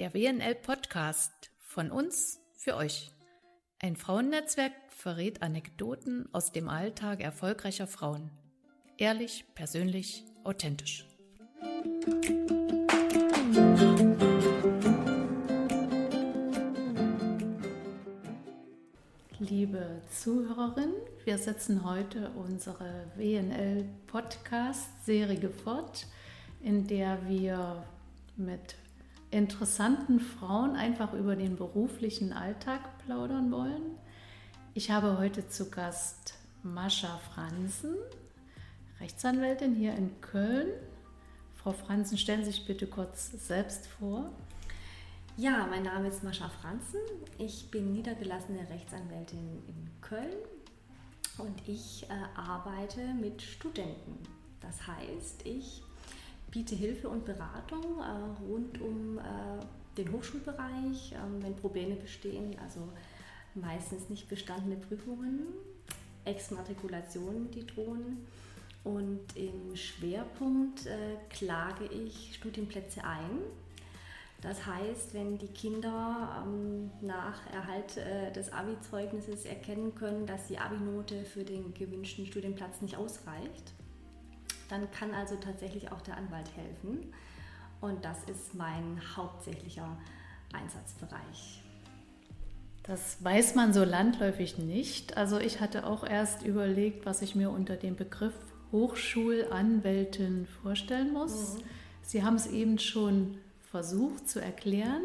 Der WNL Podcast von uns für euch. Ein Frauennetzwerk verrät Anekdoten aus dem Alltag erfolgreicher Frauen. Ehrlich, persönlich, authentisch. Liebe Zuhörerin, wir setzen heute unsere WNL Podcast Serie fort, in der wir mit interessanten Frauen einfach über den beruflichen Alltag plaudern wollen. Ich habe heute zu Gast Mascha Franzen, Rechtsanwältin hier in Köln. Frau Franzen, stellen Sie sich bitte kurz selbst vor. Ja, mein Name ist Mascha Franzen. Ich bin niedergelassene Rechtsanwältin in Köln und ich äh, arbeite mit Studenten. Das heißt, ich biete Hilfe und Beratung äh, rund um äh, den Hochschulbereich, äh, wenn Probleme bestehen, also meistens nicht bestandene Prüfungen, Exmatrikulationen, die drohen. Und im Schwerpunkt äh, klage ich Studienplätze ein. Das heißt, wenn die Kinder ähm, nach Erhalt äh, des Abi-Zeugnisses erkennen können, dass die Abi-Note für den gewünschten Studienplatz nicht ausreicht, dann kann also tatsächlich auch der Anwalt helfen. Und das ist mein hauptsächlicher Einsatzbereich. Das weiß man so landläufig nicht. Also ich hatte auch erst überlegt, was ich mir unter dem Begriff Hochschulanwältin vorstellen muss. Mhm. Sie haben es eben schon versucht zu erklären.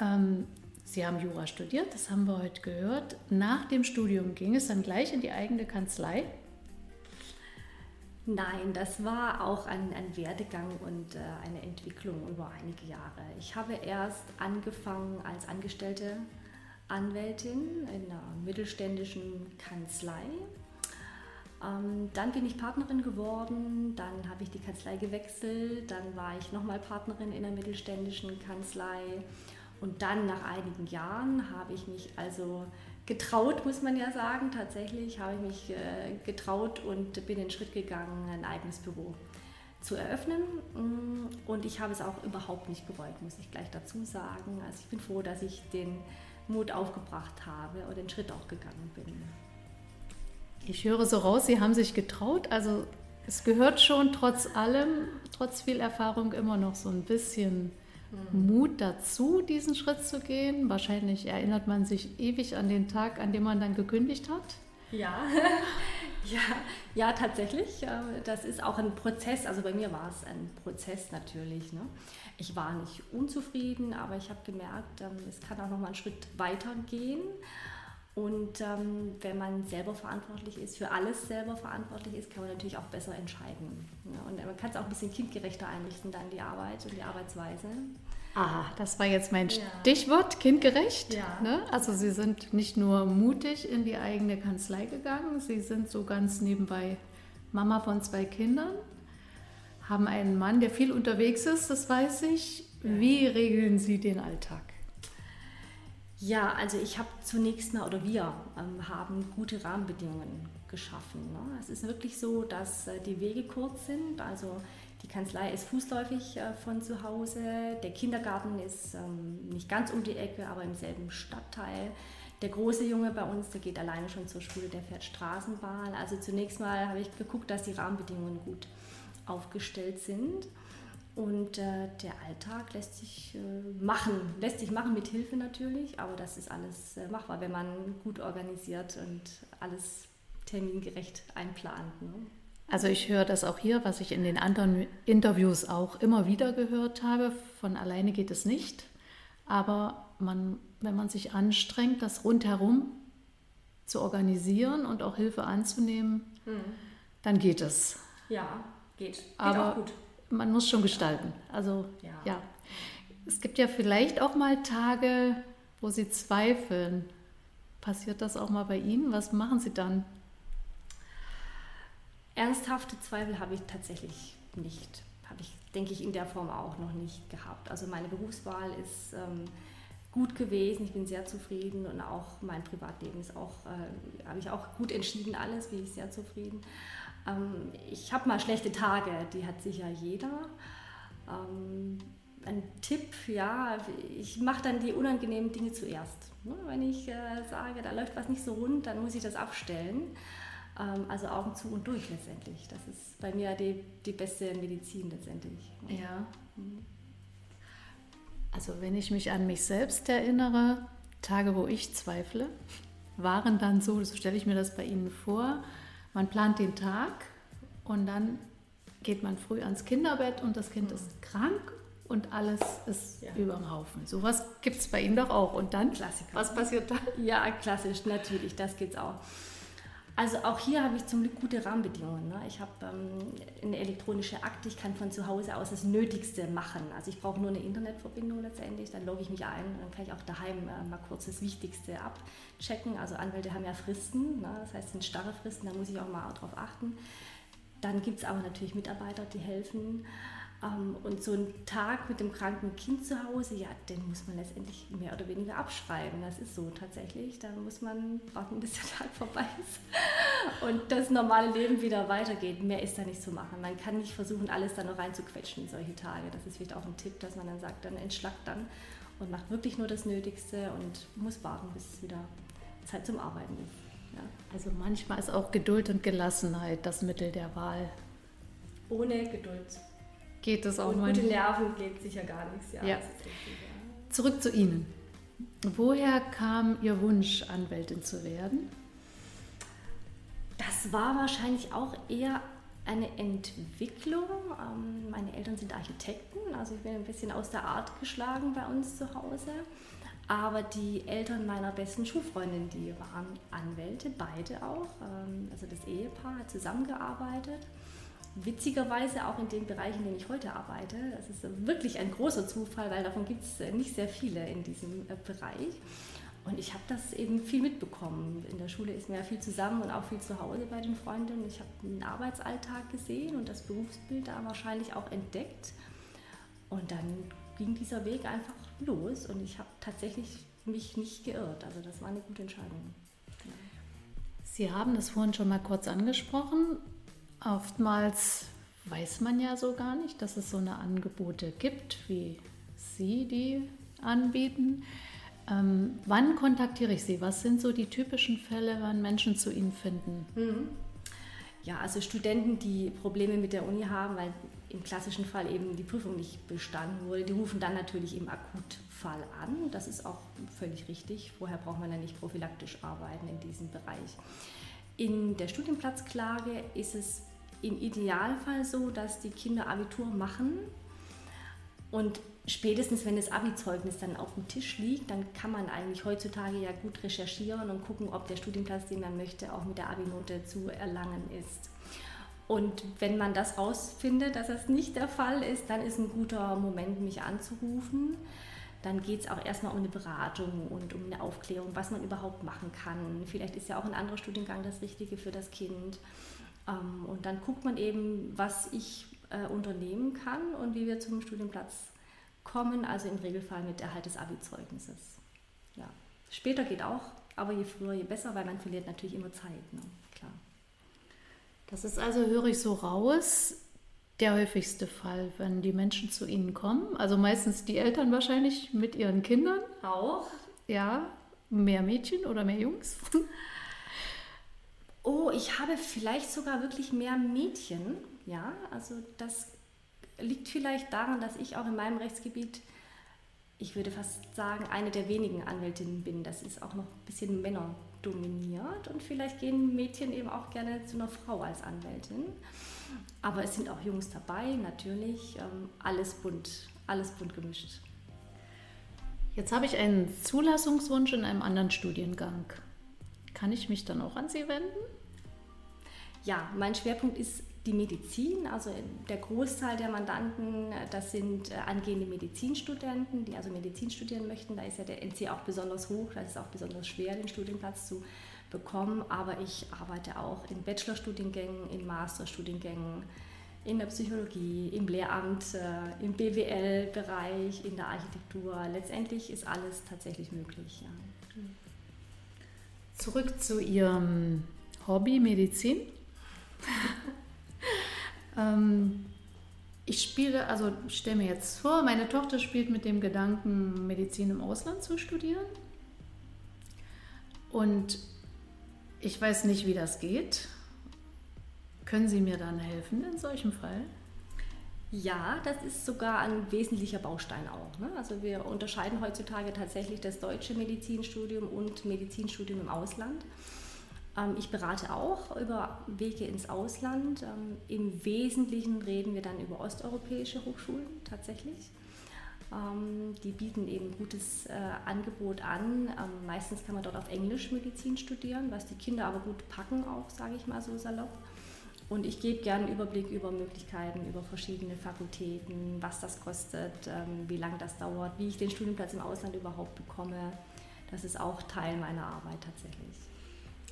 Ähm, Sie haben Jura studiert, das haben wir heute gehört. Nach dem Studium ging es dann gleich in die eigene Kanzlei. Nein, das war auch ein, ein Werdegang und äh, eine Entwicklung über einige Jahre. Ich habe erst angefangen als angestellte Anwältin in einer mittelständischen Kanzlei. Ähm, dann bin ich Partnerin geworden, dann habe ich die Kanzlei gewechselt, dann war ich nochmal Partnerin in einer mittelständischen Kanzlei und dann nach einigen Jahren habe ich mich also getraut, muss man ja sagen. Tatsächlich habe ich mich äh, getraut und bin den Schritt gegangen, ein eigenes Büro zu eröffnen. Mm, und ich habe es auch überhaupt nicht bereut, muss ich gleich dazu sagen. Also ich bin froh, dass ich den Mut aufgebracht habe und den Schritt auch gegangen bin. Ich höre so raus, Sie haben sich getraut. Also es gehört schon trotz allem, trotz viel Erfahrung immer noch so ein bisschen Mut dazu, diesen Schritt zu gehen. Wahrscheinlich erinnert man sich ewig an den Tag, an dem man dann gekündigt hat. Ja, ja, ja, tatsächlich. Das ist auch ein Prozess. Also bei mir war es ein Prozess natürlich. Ne? Ich war nicht unzufrieden, aber ich habe gemerkt, ähm, es kann auch noch mal einen Schritt weiter gehen. Und ähm, wenn man selber verantwortlich ist, für alles selber verantwortlich ist, kann man natürlich auch besser entscheiden. Ja, und man kann es auch ein bisschen kindgerechter einrichten, dann die Arbeit und die Arbeitsweise. Aha, das war jetzt mein ja. Stichwort, kindgerecht. Ja. Ne? Also Sie sind nicht nur mutig in die eigene Kanzlei gegangen, Sie sind so ganz nebenbei Mama von zwei Kindern, haben einen Mann, der viel unterwegs ist, das weiß ich. Wie regeln Sie den Alltag? Ja, also ich habe zunächst mal, oder wir ähm, haben gute Rahmenbedingungen geschaffen. Ne? Es ist wirklich so, dass äh, die Wege kurz sind. Also die Kanzlei ist fußläufig äh, von zu Hause. Der Kindergarten ist ähm, nicht ganz um die Ecke, aber im selben Stadtteil. Der große Junge bei uns, der geht alleine schon zur Schule, der fährt Straßenbahn. Also zunächst mal habe ich geguckt, dass die Rahmenbedingungen gut aufgestellt sind. Und äh, der Alltag lässt sich äh, machen, lässt sich machen mit Hilfe natürlich, aber das ist alles äh, machbar, wenn man gut organisiert und alles termingerecht einplant. Ne? Also ich höre das auch hier, was ich in den anderen Interviews auch immer wieder gehört habe. Von alleine geht es nicht, aber man, wenn man sich anstrengt, das rundherum zu organisieren und auch Hilfe anzunehmen, hm. dann geht es. Ja, geht. geht aber auch gut man muss schon gestalten. Also ja. ja. Es gibt ja vielleicht auch mal Tage, wo Sie zweifeln. Passiert das auch mal bei Ihnen? Was machen Sie dann? Ernsthafte Zweifel habe ich tatsächlich nicht. Habe ich, denke ich, in der Form auch noch nicht gehabt. Also meine Berufswahl ist ähm, gut gewesen. Ich bin sehr zufrieden und auch mein Privatleben ist auch, äh, habe ich auch gut entschieden, alles, bin ich sehr zufrieden. Ähm, ich habe mal schlechte Tage, die hat sicher jeder. Ähm, ein Tipp, ja, ich mache dann die unangenehmen Dinge zuerst. Ne? Wenn ich äh, sage, da läuft was nicht so rund, dann muss ich das abstellen. Ähm, also Augen zu und durch letztendlich. Das ist bei mir die, die beste Medizin letztendlich. Ja. Mhm. Also wenn ich mich an mich selbst erinnere, Tage, wo ich zweifle, waren dann so, so stelle ich mir das bei Ihnen vor, man plant den Tag und dann geht man früh ans Kinderbett und das Kind mhm. ist krank und alles ist ja. über dem Haufen. Sowas gibt es bei Ihnen doch auch. Und dann, Klassiker. was passiert dann? Ja, klassisch, natürlich, das geht es auch. Also auch hier habe ich zum Glück gute Rahmenbedingungen. Ne? Ich habe ähm, eine elektronische Akte, ich kann von zu Hause aus das Nötigste machen. Also ich brauche nur eine Internetverbindung letztendlich, dann logge ich mich ein, dann kann ich auch daheim äh, mal kurz das Wichtigste abchecken. Also Anwälte haben ja Fristen, ne? das heißt es sind starre Fristen, da muss ich auch mal darauf achten. Dann gibt es aber natürlich Mitarbeiter, die helfen. Ähm, und so ein Tag mit dem kranken Kind zu Hause, ja, den muss man letztendlich mehr oder weniger abschreiben. Das ist so tatsächlich. Da muss man warten, bis der Tag vorbei ist und das normale Leben wieder weitergeht. Mehr ist da nicht zu machen. Man kann nicht versuchen, alles da noch reinzuquetschen in solche Tage. Das ist vielleicht auch ein Tipp, dass man dann sagt, dann entschlackt dann und macht wirklich nur das Nötigste und muss warten, bis es wieder Zeit zum Arbeiten ist. Ja. Also manchmal ist auch Geduld und Gelassenheit das Mittel der Wahl. Ohne Geduld geht es auch Und gute Nerven geht sicher gar nichts. Ja, ja. Richtig, ja. Zurück zu Ihnen. Woher kam Ihr Wunsch, Anwältin zu werden? Das war wahrscheinlich auch eher eine Entwicklung. Ähm, meine Eltern sind Architekten, also ich bin ein bisschen aus der Art geschlagen bei uns zu Hause. Aber die Eltern meiner besten Schulfreundin, die waren Anwälte, beide auch. Ähm, also das Ehepaar hat zusammengearbeitet witzigerweise auch in dem Bereich, in dem ich heute arbeite. Das ist wirklich ein großer Zufall, weil davon gibt es nicht sehr viele in diesem äh, Bereich. Und ich habe das eben viel mitbekommen. In der Schule ist mir ja viel zusammen und auch viel zu Hause bei den Freundinnen. Ich habe den Arbeitsalltag gesehen und das Berufsbild da wahrscheinlich auch entdeckt. Und dann ging dieser Weg einfach los und ich habe tatsächlich mich nicht geirrt. Also das war eine gute Entscheidung. Sie haben das vorhin schon mal kurz angesprochen. Oftmals weiß man ja so gar nicht, dass es so eine Angebote gibt, wie Sie die anbieten. Ähm, wann kontaktiere ich Sie? Was sind so die typischen Fälle, wann Menschen zu Ihnen finden? Mhm. Ja, also Studenten, die Probleme mit der Uni haben, weil im klassischen Fall eben die Prüfung nicht bestanden wurde, die rufen dann natürlich im Akutfall an. Das ist auch völlig richtig. Vorher braucht man ja nicht prophylaktisch arbeiten in diesem Bereich. In der Studienplatzklage ist es im Idealfall so, dass die Kinder Abitur machen und spätestens wenn das Abi-Zeugnis dann auf dem Tisch liegt, dann kann man eigentlich heutzutage ja gut recherchieren und gucken, ob der Studienplatz, den man möchte, auch mit der Abi-Note zu erlangen ist. Und wenn man das rausfindet, dass das nicht der Fall ist, dann ist ein guter Moment, mich anzurufen. Dann geht es auch erstmal um eine Beratung und um eine Aufklärung, was man überhaupt machen kann. Vielleicht ist ja auch ein anderer Studiengang das Richtige für das Kind. Ähm, und dann guckt man eben, was ich äh, unternehmen kann und wie wir zum Studienplatz kommen, also im Regelfall mit Erhalt des Abi-Zeugnisses. Ja. Später geht auch, aber je früher, je besser, weil man verliert natürlich immer Zeit. Ne? Klar. Das ist also, höre ich so raus, der häufigste Fall, wenn die Menschen zu Ihnen kommen. Also meistens die Eltern wahrscheinlich mit ihren Kindern. Auch. Ja, mehr Mädchen oder mehr Jungs. oh, ich habe vielleicht sogar wirklich mehr Mädchen. Ja, also das liegt vielleicht daran, dass ich auch in meinem Rechtsgebiet, ich würde fast sagen, eine der wenigen Anwältinnen bin. Das ist auch noch ein bisschen Männer dominiert und vielleicht gehen Mädchen eben auch gerne zu einer Frau als Anwältin. Aber es sind auch Jungs dabei, natürlich. Ähm, alles bunt, alles bunt gemischt. Jetzt habe ich einen Zulassungswunsch in einem anderen Studiengang. Kann ich mich dann auch an Sie wenden? Ja, mein Schwerpunkt ist die Medizin. Also der Großteil der Mandanten, das sind äh, angehende Medizinstudenten, die also Medizin studieren möchten. Da ist ja der NC auch besonders hoch, da ist es auch besonders schwer, den Studienplatz zu bekommen. Aber ich arbeite auch in Bachelorstudiengängen, in Masterstudiengängen, in der Psychologie, im Lehramt, äh, im BWL-Bereich, in der Architektur. Letztendlich ist alles tatsächlich möglich. Ja. Zurück zu Ihrem Hobby Medizin. ähm, ich spiele, also stelle mir jetzt vor, meine Tochter spielt mit dem Gedanken, Medizin im Ausland zu studieren. Und ich weiß nicht, wie das geht. Können Sie mir dann helfen in solchem Fall? Ja, das ist sogar ein wesentlicher Baustein auch. Ne? Also wir unterscheiden heutzutage tatsächlich das deutsche Medizinstudium und Medizinstudium im Ausland. Ähm, ich berate auch über Wege ins Ausland. Ähm, Im Wesentlichen reden wir dann über osteuropäische Hochschulen tatsächlich. Ähm, die bieten eben gutes äh, Angebot an. meistens kann man dort auf Englisch Medizin studieren, was die Kinder aber gut packen auch, sage ich mal so salopp. Und ich gebe gerne einen Überblick über Möglichkeiten, über verschiedene Fakultäten, was das kostet, wie lange das dauert, wie ich den Studienplatz im Ausland überhaupt bekomme. Das ist auch Teil meiner Arbeit tatsächlich.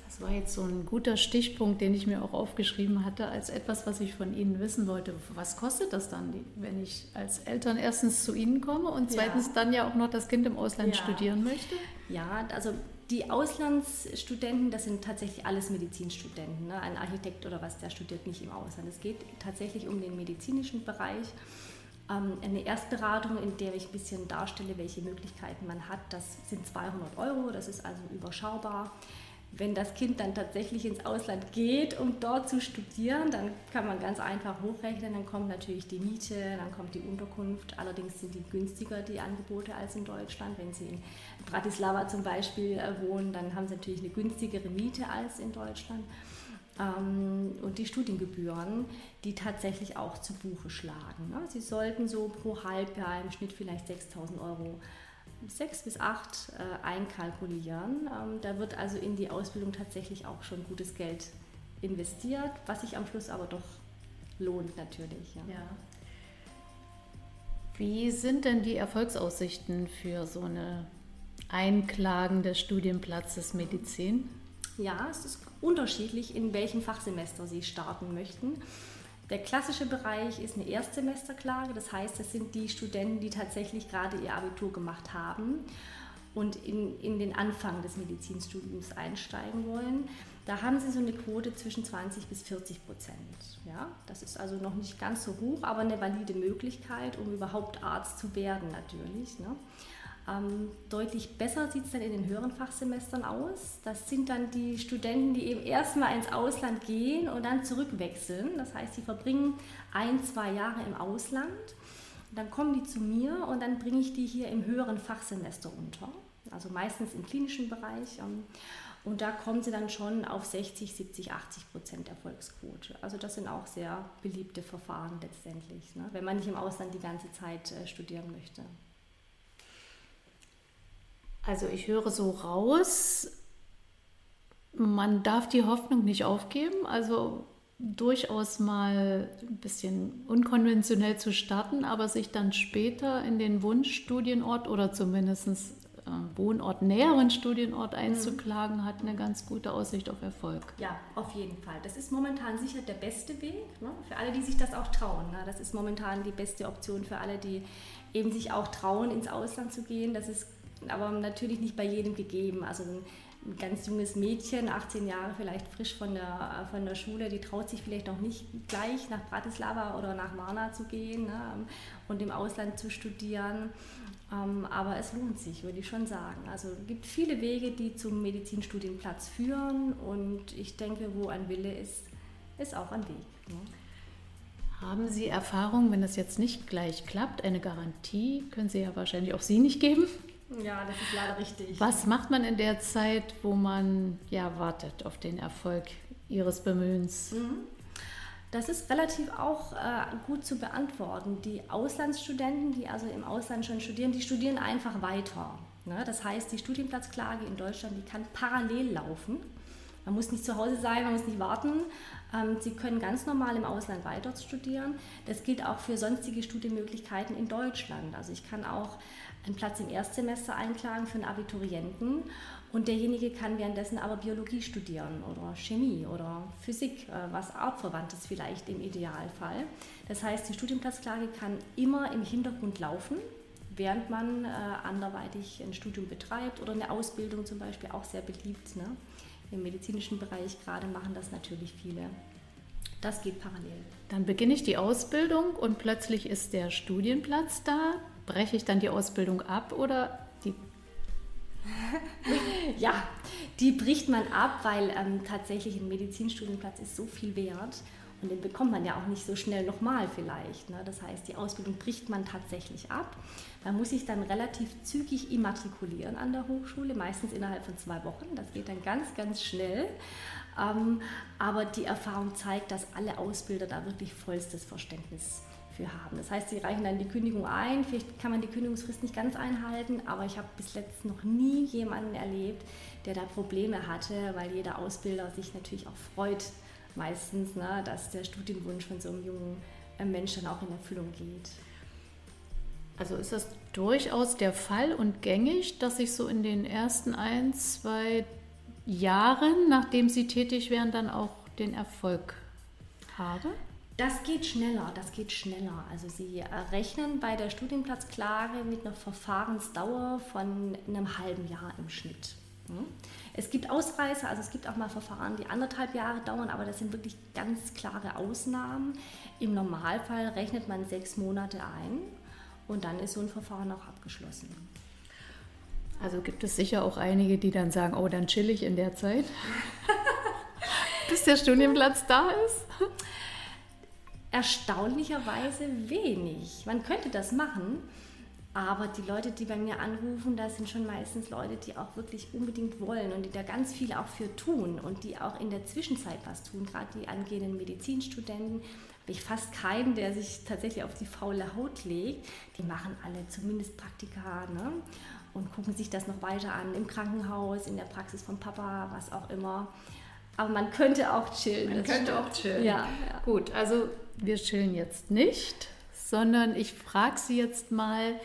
Das war jetzt so ein guter Stichpunkt, den ich mir auch aufgeschrieben hatte, als etwas, was ich von Ihnen wissen wollte. Was kostet das dann, wenn ich als Eltern erstens zu Ihnen komme und zweitens ja. dann ja auch noch das Kind im Ausland ja. studieren möchte? Ja, also die Auslandsstudenten, das sind tatsächlich alles Medizinstudenten. Ne? Ein Architekt oder was, der studiert nicht im Ausland. Es geht tatsächlich um den medizinischen Bereich. Ähm, eine Erstberatung, in der ich ein bisschen darstelle, welche Möglichkeiten man hat, das sind 200 Euro, das ist also überschaubar. Wenn das Kind dann tatsächlich ins Ausland geht, um dort zu studieren, dann kann man ganz einfach hochrechnen. Dann kommt natürlich die Miete, dann kommt die Unterkunft. Allerdings sind die günstiger, die Angebote, als in Deutschland. Wenn Sie in Bratislava zum Beispiel äh, wohnen, dann haben Sie natürlich eine günstigere Miete als in Deutschland. Ähm, und die Studiengebühren, die tatsächlich auch zu Buche schlagen. Ne? Sie sollten so pro Halbjahr im Schnitt vielleicht 6.000 Euro sechs bis acht äh, einkalkulieren. Ähm, da wird also in die Ausbildung tatsächlich auch schon gutes Geld investiert, was sich am Schluss aber doch lohnt natürlich. Ja. ja. Wie sind denn die Erfolgsaussichten für so eine Einklagen des Studienplatzes Medizin? Ja, es ist unterschiedlich, in welchem Fachsemester Sie starten möchten. Der klassische Bereich ist eine Erstsemesterklage, das heißt, das sind die Studenten, die tatsächlich gerade ihr Abitur gemacht haben und in, in den Anfang des Medizinstudiums einsteigen wollen. Da haben sie so eine Quote zwischen 20 bis 40 Prozent. Ja, das ist also noch nicht ganz so hoch, aber eine valide Möglichkeit, um überhaupt Arzt zu werden natürlich. Ne? Ähm, deutlich besser sieht es dann in den höheren Fachsemestern aus. Das sind dann die Studenten, die eben erstmal ins Ausland gehen und dann zurückwechseln. Das heißt, sie verbringen ein, zwei Jahre im Ausland. Dann kommen die zu mir und dann bringe ich die hier im höheren Fachsemester unter. Also meistens im klinischen Bereich. Ähm, und da kommen sie dann schon auf 60, 70, 80 Prozent Erfolgsquote. Also das sind auch sehr beliebte Verfahren letztendlich, ne? wenn man nicht im Ausland die ganze Zeit äh, studieren möchte. Also ich höre so raus, man darf die Hoffnung nicht aufgeben, also durchaus mal ein bisschen unkonventionell zu starten, aber sich dann später in den Wunschstudienort oder zumindest äh, Wohnort, näheren Studienort mhm. einzuklagen, hat eine ganz gute Aussicht auf Erfolg. Ja, auf jeden Fall. Das ist momentan sicher der beste Weg ne? für alle, die sich das auch trauen. Ne? Das ist momentan die beste Option für alle, die eben sich auch trauen, ins Ausland zu gehen. Das ist aber natürlich nicht bei jedem gegeben. Also ein, ganz junges Mädchen, 18 Jahre vielleicht frisch von der, von der Schule, die traut sich vielleicht noch nicht gleich nach Bratislava oder nach Varna zu gehen ne, und im Ausland zu studieren. Ähm, aber es lohnt sich, würde ich schon sagen. Also es gibt viele Wege, die zum Medizinstudienplatz führen und ich denke, wo ein Wille ist, ist auch ein Weg. Ne? Haben Sie Erfahrung, wenn das jetzt nicht gleich klappt, eine Garantie können Sie ja wahrscheinlich auch Sie nicht geben? Ja, das ist leider richtig. Was macht man in der Zeit, wo man ja wartet auf den Erfolg Ihres Bemühens? Mhm. Das ist relativ auch äh, gut zu beantworten. Die Auslandsstudenten, die also im Ausland schon studieren, die studieren einfach weiter. Ne? Das heißt, die Studienplatzklage in Deutschland, die kann parallel laufen. Man muss nicht zu Hause sein, man muss nicht warten. Ähm, Sie können ganz normal im Ausland weiter studieren. Das gilt auch für sonstige Studienmöglichkeiten in Deutschland. Also ich kann auch einen Platz im Erstsemester einklagen für einen Abiturienten und derjenige kann währenddessen aber Biologie studieren oder Chemie oder Physik, äh, was artverwandtes vielleicht im Idealfall. Das heißt, die Studienplatzklage kann immer im Hintergrund laufen, während man äh, anderweitig ein Studium betreibt oder eine Ausbildung zum Beispiel auch sehr beliebt. Ne? Im medizinischen Bereich gerade machen das natürlich viele. Das geht parallel. Dann beginne ich die Ausbildung und plötzlich ist der Studienplatz da. Breche ich dann die Ausbildung ab oder die ja, die bricht man ab, weil ähm, tatsächlich ein Medizinstudienplatz ist so viel wert und den bekommt man ja auch nicht so schnell nochmal vielleicht. Ne? Das heißt, die Ausbildung bricht man tatsächlich ab. Man muss sich dann relativ zügig immatrikulieren an der Hochschule, meistens innerhalb von zwei Wochen. Das geht dann ganz, ganz schnell. Ähm, aber die Erfahrung zeigt, dass alle Ausbilder da wirklich vollstes Verständnis für haben. Das heißt, sie reichen dann die Kündigung ein. Vielleicht kann man die Kündigungsfrist nicht ganz einhalten, aber ich habe bis jetzt noch nie jemanden erlebt, der da Probleme hatte, weil jeder Ausbilder sich natürlich auch freut, meistens, ne, dass der Studienwunsch von so einem jungen äh, Menschen dann auch in Erfüllung geht. Also ist das durchaus der Fall und gängig, dass ich so in den ersten ein, zwei Jahren, nachdem Sie tätig werden, dann auch den Erfolg habe? Das geht schneller, das geht schneller. Also Sie rechnen bei der Studienplatzklage mit einer Verfahrensdauer von einem halben Jahr im Schnitt. Hm? Es gibt Ausreißer, also es gibt auch mal Verfahren, die anderthalb Jahre dauern, aber das sind wirklich ganz klare Ausnahmen. Im Normalfall rechnet man sechs Monate ein und dann ist so ein Verfahren auch abgeschlossen. Also gibt es sicher auch einige, die dann sagen, oh, dann chill ich in der Zeit, bis der Studienplatz da ist. Erstaunlicherweise wenig. Man könnte das machen, aber die Leute, die bei mir anrufen, das sind schon meistens Leute, die auch wirklich unbedingt wollen und die da ganz viel auch für tun und die auch in der Zwischenzeit was tun. Gerade die angehenden Medizinstudenten habe ich fast keinen, der sich tatsächlich auf die faule Haut legt. Die machen alle zumindest Praktika ne? und gucken sich das noch weiter an im Krankenhaus, in der Praxis von Papa, was auch immer. Aber man könnte auch chillen. Man könnte stimmt. auch chillen. Ja, ja. Gut, also wir chillen jetzt nicht, sondern ich frage Sie jetzt mal,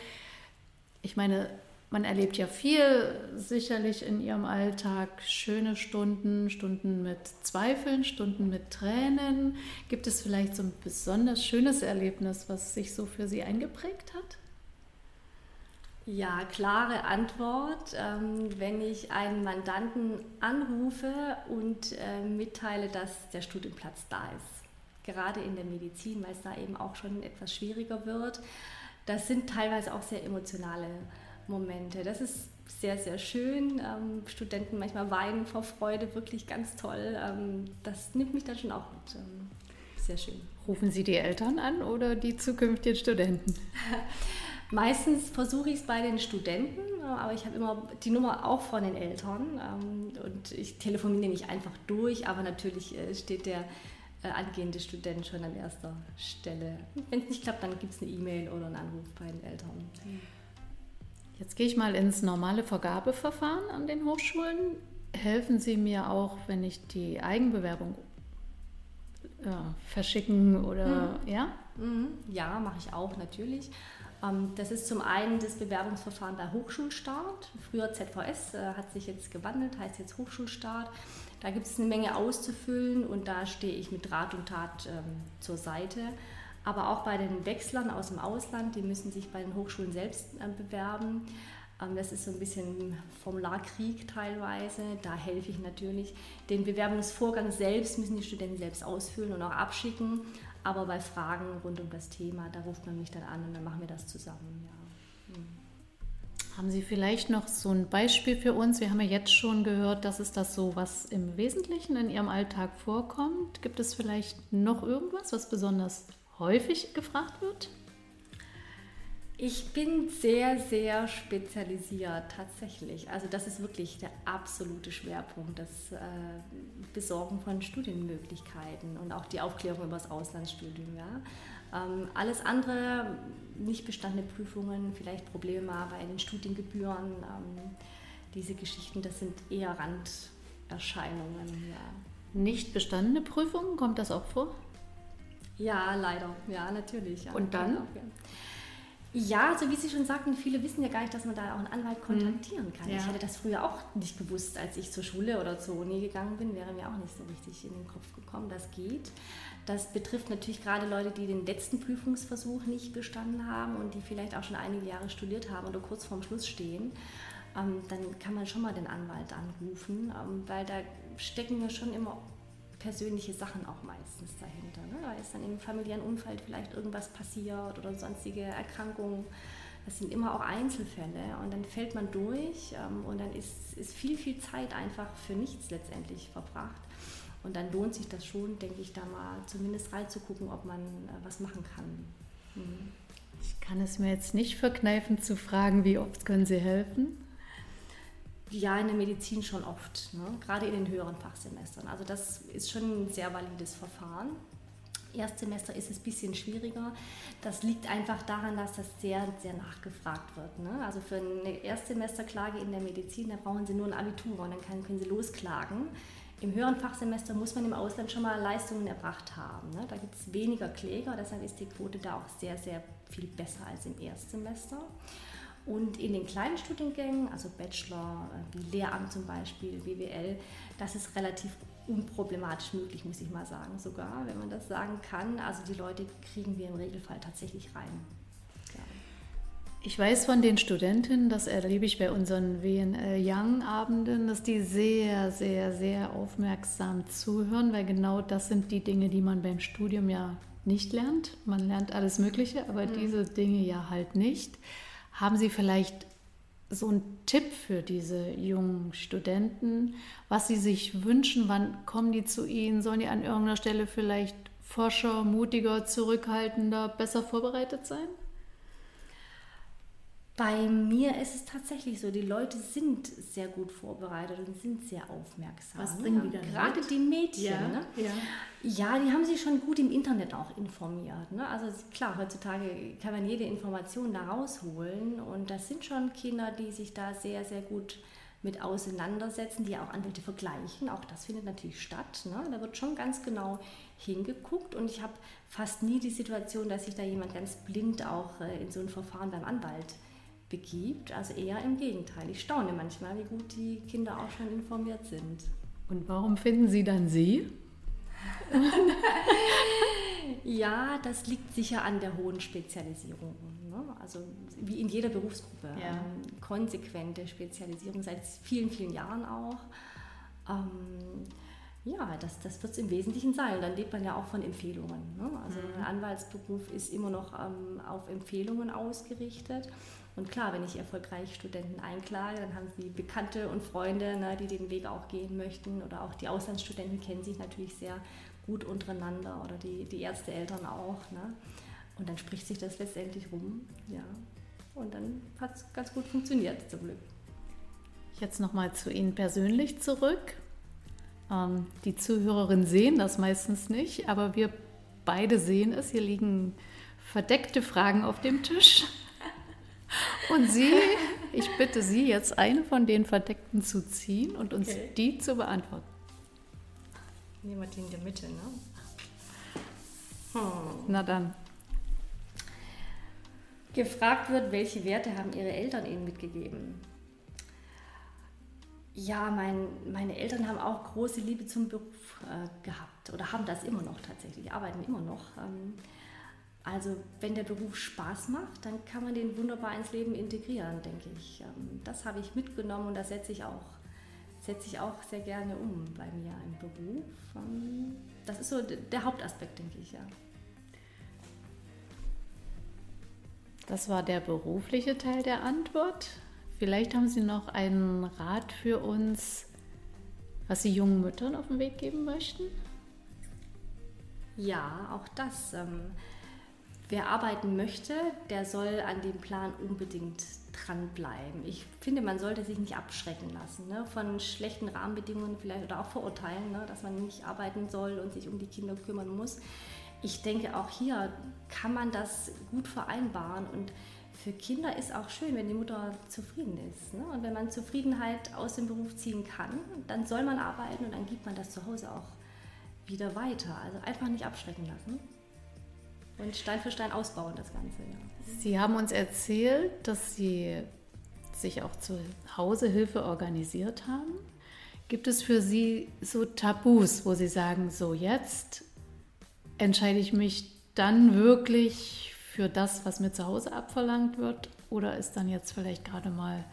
ich meine, man erlebt ja viel sicherlich in Ihrem Alltag, schöne Stunden, Stunden mit Zweifeln, Stunden mit Tränen. Gibt es vielleicht so ein besonders schönes Erlebnis, was sich so für Sie eingeprägt hat? Ja, klare Antwort. Ähm, wenn ich einen Mandanten anrufe und äh, mitteile, dass der Studienplatz da ist. Gerade in der Medizin, weil es da eben auch schon etwas schwieriger wird. Das sind teilweise auch sehr emotionale Momente. Das ist sehr, sehr schön. Ähm, Studenten manchmal weinen vor Freude, wirklich ganz toll. Ähm, das nimmt mich dann schon auch mit. sehr schön. Rufen Sie die Eltern an oder die zukünftigen Studenten? Meistens versuche ich es bei den Studenten, aber ich habe immer die Nummer auch von den Eltern ähm, und ich telefoniere nicht einfach durch, aber natürlich äh, steht der äh, angehende Student schon an erster Stelle. Wenn es nicht klappt, dann gibt es eine E-Mail oder einen Anruf bei den Eltern. Jetzt gehe ich mal ins normale Vergabeverfahren an den Hochschulen. Helfen Sie mir auch, wenn ich die Eigenbewerbung äh, verschicken oder mhm. ja? Mhm. Ja, mache ich auch natürlich. Ähm, das ist zum einen das Bewerbungsverfahren bei Hochschulstart. Früher ZVS äh, hat sich jetzt gewandelt, heißt jetzt Hochschulstart. Da gibt es eine Menge auszufüllen und da stehe ich mit Rat und Tat ähm, zur Seite. Aber auch bei den Wechslern aus dem Ausland, die müssen sich bei den Hochschulen selbst äh, bewerben. Ähm, das ist so ein bisschen Formularkrieg teilweise. Da helfe ich natürlich. Den Bewerbungsvorgang selbst müssen die Studenten selbst ausfüllen und auch abschicken. Aber bei Fragen rund um das Thema, da ruft man mich dann an und dann machen wir das zusammen. Ja. Hm. Haben Sie vielleicht noch so ein Beispiel für uns? Wir haben ja jetzt schon gehört, dass es das so, was im Wesentlichen in Ihrem Alltag vorkommt. Gibt es vielleicht noch irgendwas, was besonders häufig gefragt wird? Ich bin sehr, sehr spezialisiert tatsächlich. Also das ist wirklich der absolute Schwerpunkt, das äh, Besorgen von Studienmöglichkeiten und auch die Aufklärung über das Auslandsstudium. Ja. Ähm, alles andere, nicht bestandene Prüfungen, vielleicht Probleme bei den Studiengebühren, ähm, diese Geschichten, das sind eher Randerscheinungen. Ja. Nicht bestandene Prüfungen, kommt das auch vor? Ja, leider. Ja, natürlich. Ja. Und dann? Ja. Ja, so wie Sie schon sagten, viele wissen ja gar nicht, dass man da auch einen Anwalt mhm. kontaktieren kann. Ja. Ich hätte das früher auch nicht gewusst, als ich zur Schule oder zur Uni gegangen bin, wäre mir auch nicht so richtig in den Kopf gekommen, das geht. Das betrifft natürlich gerade Leute, die den letzten Prüfungsversuch nicht bestanden haben und die vielleicht auch schon einige Jahre studiert haben oder kurz vorm Schluss stehen. Ähm, dann kann man schon mal den Anwalt anrufen, ähm, weil da stecken ja schon immer persönliche Sachen auch meistens dahinter. Ne? Da ist dann im familiären Umfeld vielleicht irgendwas passiert oder sonstige Erkrankungen. Das sind immer auch Einzelfälle und dann fällt man durch ähm, und dann ist, ist viel, viel Zeit einfach für nichts letztendlich verbracht. Und dann lohnt sich das schon, denke ich, da mal zumindest reinzugucken, ob man äh, was machen kann. Mhm. Ich kann es mir jetzt nicht verkneifen zu fragen, wie oft können Sie helfen? Ja, in der Medizin schon oft, ne? gerade in den höheren Fachsemestern. Also das ist schon ein sehr valides Verfahren. Erstsemester ist es ein bisschen schwieriger. Das liegt einfach daran, dass das sehr, sehr nachgefragt wird. Ne? Also für eine Erstsemesterklage in der Medizin, da brauchen Sie nur ein Abitur und dann können Sie losklagen. Im höheren Fachsemester muss man im Ausland schon mal Leistungen erbracht haben. Ne? Da gibt es weniger Kläger, deshalb ist die Quote da auch sehr, sehr viel besser als im Erstsemester. Und in den kleinen Studiengängen, also Bachelor, äh, wie Lehramt zum Beispiel, BWL, das ist relativ unproblematisch möglich, muss ich mal sagen, sogar, wenn man das sagen kann. Also die Leute kriegen wir im Regelfall tatsächlich rein. Ja. Ich weiß von den Studentinnen, das erlebe ich bei unseren WNL Young Abenden, dass die sehr, sehr, sehr aufmerksam zuhören, weil genau das sind die Dinge, die man beim Studium ja nicht lernt. Man lernt alles Mögliche, aber mhm. diese Dinge ja halt nicht. Haben Sie vielleicht so einen Tipp für diese jungen Studenten, was sie sich wünschen? Wann kommen die zu Ihnen? Sollen die an irgendeiner Stelle vielleicht forscher, mutiger, zurückhaltender, besser vorbereitet sein? Bei mir ist es tatsächlich so, die Leute sind sehr gut vorbereitet und sind sehr aufmerksam. Was bringen die dann Gerade mit? die Mädchen. Ja, ne? ja. ja, die haben sich schon gut im Internet auch informiert. Ne? Also klar, heutzutage kann man jede Information da rausholen und das sind schon Kinder, die sich da sehr, sehr gut mit auseinandersetzen, die auch Anwälte vergleichen. Auch das findet natürlich statt. Ne? Da wird schon ganz genau hingeguckt und ich habe fast nie die Situation, dass sich da jemand ganz blind auch äh, in so ein Verfahren beim Anwalt begibt. Also eher im Gegenteil. Ich staune manchmal, wie gut die Kinder auch schon informiert sind. Und warum finden Sie dann Sie? ja, das liegt sicher an der hohen Spezialisierung. Ne? Also wie in jeder Berufsgruppe. Ja. Ähm, konsequente Spezialisierung seit vielen, vielen Jahren auch. Ähm, ja, das, das wird es im Wesentlichen sein. Dann lebt man ja auch von Empfehlungen. Ne? Also mhm. ein Anwaltsberuf ist immer noch ähm, auf Empfehlungen ausgerichtet. Und klar, wenn ich erfolgreich Studenten einklage, dann haben sie Bekannte und Freunde, ne, die den Weg auch gehen möchten. Oder auch die Auslandsstudenten kennen sich natürlich sehr gut untereinander oder die, die Ärzteeltern auch. Ne? Und dann spricht sich das letztendlich rum. Ja. Und dann hat es ganz gut funktioniert, zum Glück. Jetzt nochmal zu Ihnen persönlich zurück. Ähm, die Zuhörerinnen sehen das meistens nicht, aber wir beide sehen es. Hier liegen verdeckte Fragen auf dem Tisch. Und Sie, ich bitte Sie jetzt eine von den Verdeckten zu ziehen und uns okay. die zu beantworten. Nehmen wir die in der Mitte, ne? Hm. Na dann. Gefragt wird, welche Werte haben Ihre Eltern Ihnen mitgegeben? Ja, mein, meine Eltern haben auch große Liebe zum Beruf äh, gehabt oder haben das immer noch tatsächlich, arbeiten immer noch. Ähm, also wenn der Beruf Spaß macht, dann kann man den wunderbar ins Leben integrieren, denke ich. Ähm, das habe ich mitgenommen und das setze ich auch, setze ich auch sehr gerne um bei mir im Beruf. Ähm, das ist so der Hauptaspekt, denke ich, ja. Das war der berufliche Teil der Antwort. Vielleicht haben Sie noch einen Rat für uns, was Sie jungen Müttern auf den Weg geben möchten? Ja, auch das. Ähm, wer arbeiten möchte, der soll an dem Plan unbedingt dranbleiben. Ich finde, man sollte sich nicht abschrecken lassen ne, von schlechten Rahmenbedingungen vielleicht oder auch Vorurteilen, ne, dass man nicht arbeiten soll und sich um die Kinder kümmern muss. Ich denke, auch hier kann man das gut vereinbaren und für Kinder ist auch schön, wenn die Mutter zufrieden ist. Ne? Und wenn man Zufriedenheit aus dem Beruf ziehen kann, dann soll man arbeiten und dann gibt man das zu Hause auch wieder weiter. Also einfach nicht abschrecken lassen und Stein für Stein ausbauen das Ganze. Ja. Sie haben uns erzählt, dass Sie sich auch zu Hause Hilfe organisiert haben. Gibt es für Sie so Tabus, wo Sie sagen, so jetzt entscheide ich mich dann wirklich für das, was mir zu Hause abverlangt wird? Oder ist dann jetzt vielleicht gerade mal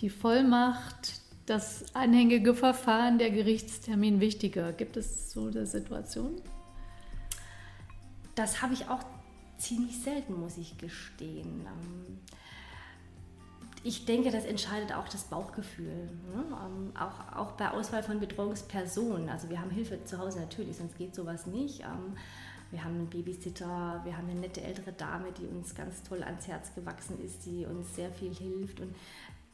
die Vollmacht, das anhängige Verfahren, der Gerichtstermin wichtiger? Gibt es so eine Situation? Das habe ich auch ziemlich selten, muss ich gestehen. Ähm, ich denke, das entscheidet auch das Bauchgefühl. Ne? Ähm, auch, auch bei Auswahl von Betreuungspersonen. Also wir haben Hilfe zu Hause natürlich, sonst geht sowas nicht. Ähm, wir haben einen Babysitter, wir haben eine nette ältere Dame, die uns ganz toll ans Herz gewachsen ist, die uns sehr viel hilft. Und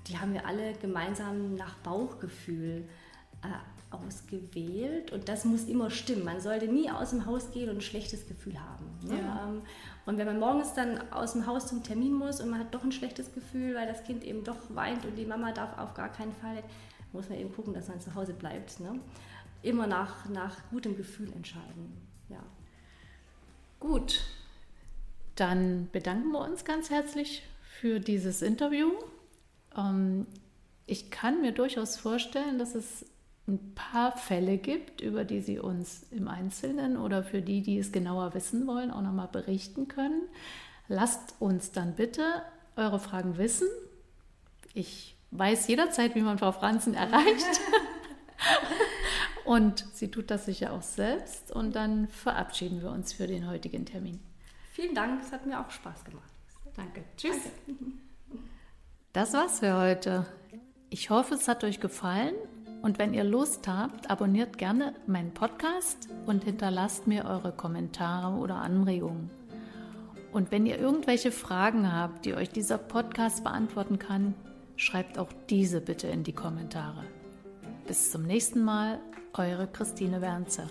die haben wir alle gemeinsam nach Bauchgefühl äh, ausgewählt. Und das muss immer stimmen. Man sollte nie aus dem Haus gehen und ein schlechtes Gefühl haben. Ne? Ja. Ähm, und wenn man morgens dann aus dem Haus zum Termin muss und man hat doch ein schlechtes Gefühl, weil das Kind eben doch weint und die Mama darf auf gar keinen Fall, muss man eben gucken, dass man zu Hause bleibt. Ne? Immer nach, nach gutem Gefühl entscheiden. Ja. Gut, dann bedanken wir uns ganz herzlich für dieses Interview. Ähm, ich kann mir durchaus vorstellen, dass es ein paar Fälle gibt, über die Sie uns im Einzelnen oder für die, die es genauer wissen wollen, auch nochmal berichten können. Lasst uns dann bitte eure Fragen wissen. Ich weiß jederzeit, wie man Frau Franzen erreicht. und sie tut das sicher auch selbst. Und dann verabschieden wir uns für den heutigen Termin. Vielen Dank, es hat mir auch Spaß gemacht. Danke. Tschüss. Danke. Das war's für heute. Ich hoffe, es hat euch gefallen und wenn ihr Lust habt, abonniert gerne meinen Podcast und hinterlasst mir eure Kommentare oder Anregungen. Und wenn ihr irgendwelche Fragen habt, die euch dieser Podcast beantworten kann, schreibt auch diese bitte in die Kommentare. Bis zum nächsten Mal, eure Christine Wernzer.